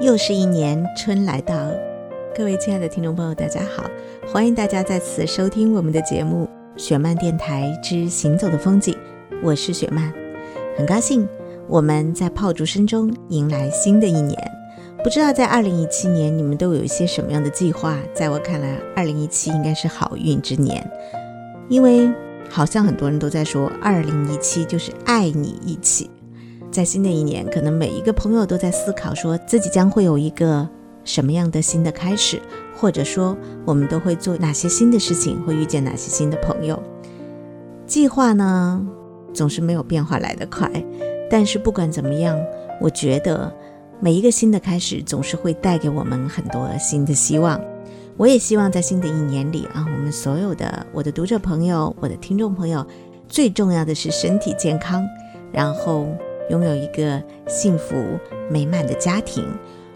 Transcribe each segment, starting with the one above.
又是一年春来到，各位亲爱的听众朋友，大家好，欢迎大家再次收听我们的节目《雪漫电台之行走的风景》，我是雪漫，很高兴我们在炮竹声中迎来新的一年。不知道在二零一七年你们都有一些什么样的计划？在我看来，二零一七应该是好运之年，因为好像很多人都在说，二零一七就是爱你一起。在新的一年，可能每一个朋友都在思考，说自己将会有一个什么样的新的开始，或者说我们都会做哪些新的事情，会遇见哪些新的朋友。计划呢，总是没有变化来得快，但是不管怎么样，我觉得每一个新的开始总是会带给我们很多新的希望。我也希望在新的一年里啊，我们所有的我的读者朋友、我的听众朋友，最重要的是身体健康，然后。拥有一个幸福美满的家庭，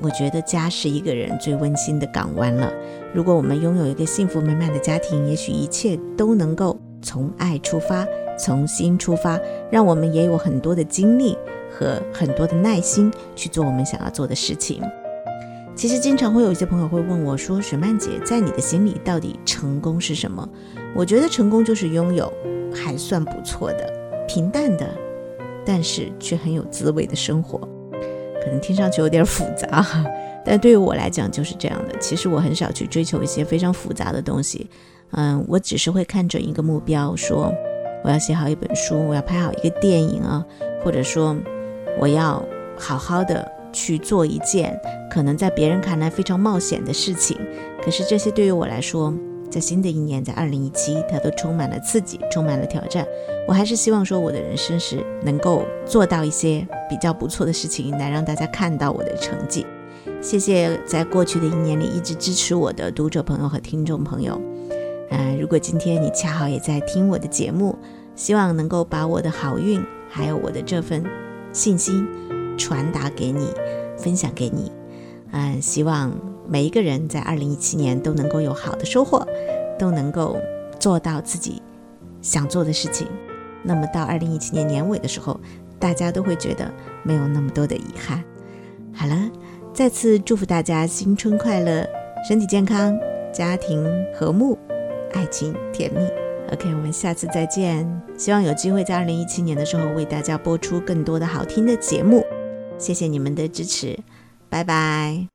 我觉得家是一个人最温馨的港湾了。如果我们拥有一个幸福美满的家庭，也许一切都能够从爱出发，从心出发，让我们也有很多的精力和很多的耐心去做我们想要做的事情。其实经常会有一些朋友会问我说：“雪曼姐，在你的心里，到底成功是什么？”我觉得成功就是拥有还算不错的平淡的。但是却很有滋味的生活，可能听上去有点复杂，但对于我来讲就是这样的。其实我很少去追求一些非常复杂的东西，嗯，我只是会看准一个目标，说我要写好一本书，我要拍好一个电影啊，或者说我要好好的去做一件可能在别人看来非常冒险的事情。可是这些对于我来说，在新的一年，在二零一七，它都充满了刺激，充满了挑战。我还是希望说，我的人生是能够做到一些比较不错的事情，来让大家看到我的成绩。谢谢在过去的一年里一直支持我的读者朋友和听众朋友。嗯，如果今天你恰好也在听我的节目，希望能够把我的好运还有我的这份信心传达给你，分享给你。嗯，希望每一个人在二零一七年都能够有好的收获，都能够做到自己想做的事情。那么到二零一七年年尾的时候，大家都会觉得没有那么多的遗憾。好了，再次祝福大家新春快乐，身体健康，家庭和睦，爱情甜蜜。OK，我们下次再见。希望有机会在二零一七年的时候为大家播出更多的好听的节目。谢谢你们的支持。拜拜。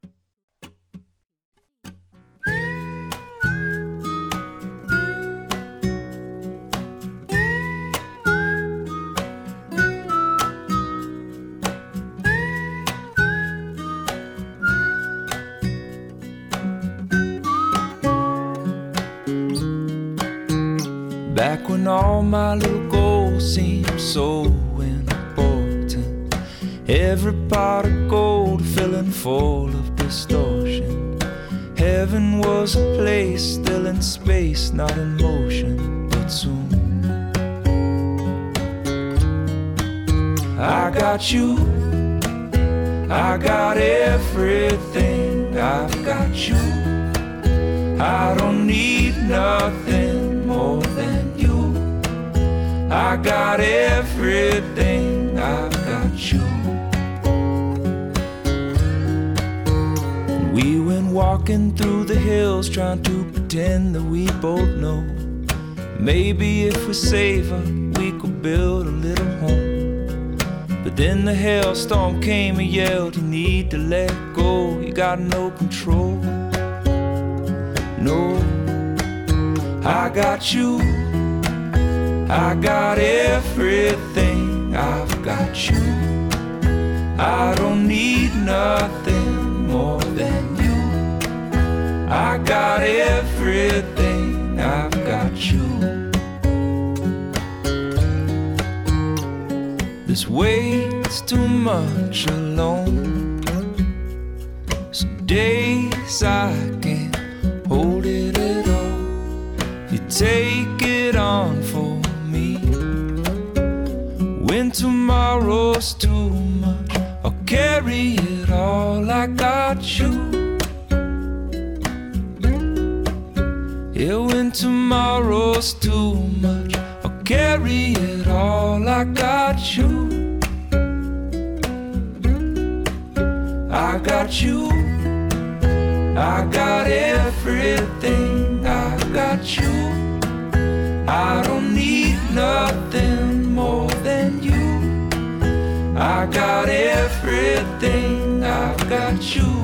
Back when all my little goals seemed so important, every pot of gold filling full of distortion. Heaven was a place still in space, not in motion, but soon. I got you, I got everything, I've got you. I don't need nothing I got everything, I've got you. We went walking through the hills trying to pretend that we both know. Maybe if we save her, we could build a little home. But then the hailstorm came and yelled, You need to let go, you got no control. No, I got you, I got everything, I've got you. I don't need nothing more than you. I got everything, I've got you. This weight's too much alone. Some days I can't hold it at all. You take tomorrow's too much, I'll carry it all. I got you. Yeah, when tomorrow's too much, I'll carry it all. I got you. I got you. I got everything. thing I've got you.